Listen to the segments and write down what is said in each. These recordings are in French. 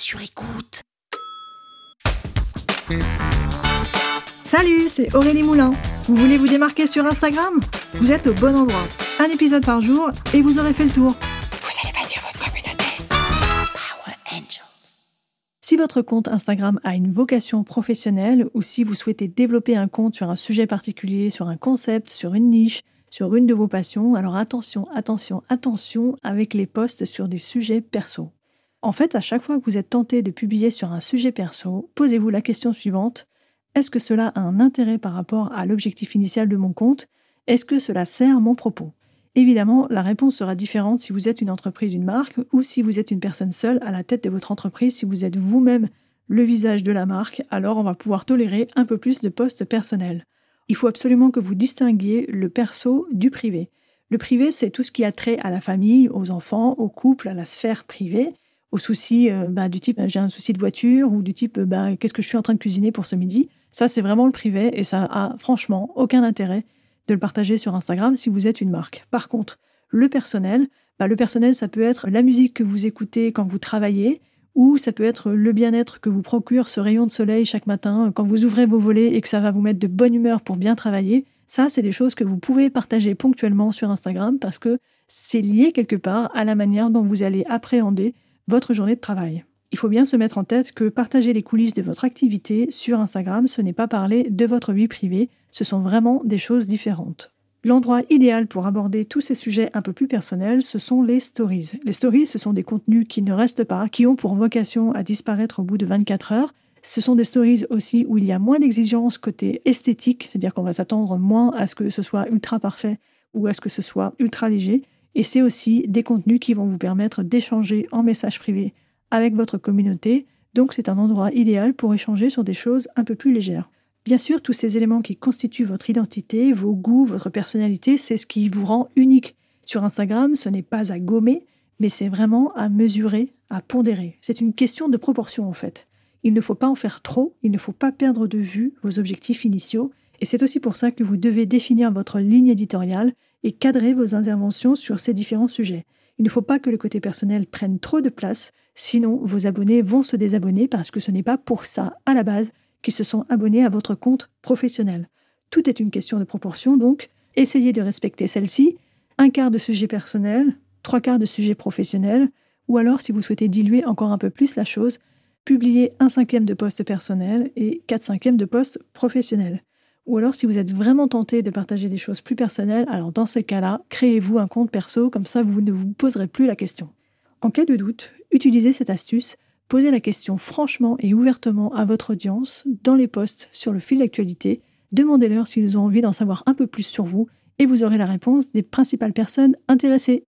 sur écoute. Salut, c'est Aurélie Moulin. Vous voulez vous démarquer sur Instagram? Vous êtes au bon endroit. Un épisode par jour et vous aurez fait le tour. Vous allez bâtir votre communauté. Power Angels. Si votre compte Instagram a une vocation professionnelle ou si vous souhaitez développer un compte sur un sujet particulier, sur un concept, sur une niche, sur une de vos passions, alors attention, attention, attention avec les posts sur des sujets perso. En fait, à chaque fois que vous êtes tenté de publier sur un sujet perso, posez-vous la question suivante. Est-ce que cela a un intérêt par rapport à l'objectif initial de mon compte? Est-ce que cela sert mon propos? Évidemment, la réponse sera différente si vous êtes une entreprise, une marque, ou si vous êtes une personne seule à la tête de votre entreprise, si vous êtes vous-même le visage de la marque, alors on va pouvoir tolérer un peu plus de postes personnels. Il faut absolument que vous distinguiez le perso du privé. Le privé, c'est tout ce qui a trait à la famille, aux enfants, au couple, à la sphère privée aux soucis euh, bah, du type j'ai un souci de voiture ou du type bah, qu'est-ce que je suis en train de cuisiner pour ce midi. Ça, c'est vraiment le privé et ça a franchement aucun intérêt de le partager sur Instagram si vous êtes une marque. Par contre, le personnel, bah, le personnel, ça peut être la musique que vous écoutez quand vous travaillez ou ça peut être le bien-être que vous procure ce rayon de soleil chaque matin quand vous ouvrez vos volets et que ça va vous mettre de bonne humeur pour bien travailler. Ça, c'est des choses que vous pouvez partager ponctuellement sur Instagram parce que c'est lié quelque part à la manière dont vous allez appréhender votre journée de travail. Il faut bien se mettre en tête que partager les coulisses de votre activité sur Instagram, ce n'est pas parler de votre vie privée, ce sont vraiment des choses différentes. L'endroit idéal pour aborder tous ces sujets un peu plus personnels, ce sont les stories. Les stories, ce sont des contenus qui ne restent pas, qui ont pour vocation à disparaître au bout de 24 heures. Ce sont des stories aussi où il y a moins d'exigences côté esthétique, c'est-à-dire qu'on va s'attendre moins à ce que ce soit ultra parfait ou à ce que ce soit ultra léger. Et c'est aussi des contenus qui vont vous permettre d'échanger en message privé avec votre communauté. Donc c'est un endroit idéal pour échanger sur des choses un peu plus légères. Bien sûr, tous ces éléments qui constituent votre identité, vos goûts, votre personnalité, c'est ce qui vous rend unique. Sur Instagram, ce n'est pas à gommer, mais c'est vraiment à mesurer, à pondérer. C'est une question de proportion en fait. Il ne faut pas en faire trop, il ne faut pas perdre de vue vos objectifs initiaux, et c'est aussi pour ça que vous devez définir votre ligne éditoriale et cadrer vos interventions sur ces différents sujets. Il ne faut pas que le côté personnel prenne trop de place, sinon vos abonnés vont se désabonner parce que ce n'est pas pour ça, à la base, qu'ils se sont abonnés à votre compte professionnel. Tout est une question de proportion, donc essayez de respecter celle-ci. Un quart de sujet personnel, trois quarts de sujet professionnel, ou alors si vous souhaitez diluer encore un peu plus la chose, publiez un cinquième de poste personnel et quatre cinquièmes de poste professionnel. Ou alors, si vous êtes vraiment tenté de partager des choses plus personnelles, alors dans ces cas-là, créez-vous un compte perso, comme ça vous ne vous poserez plus la question. En cas de doute, utilisez cette astuce, posez la question franchement et ouvertement à votre audience dans les posts sur le fil d'actualité, demandez-leur s'ils ont envie d'en savoir un peu plus sur vous et vous aurez la réponse des principales personnes intéressées.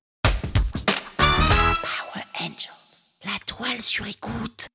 Power Angels, la toile sur écoute.